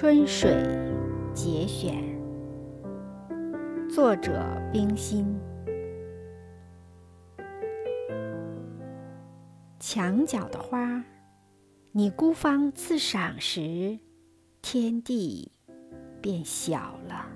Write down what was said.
春水节选。作者冰心。墙角的花你孤芳自赏时天地便小了。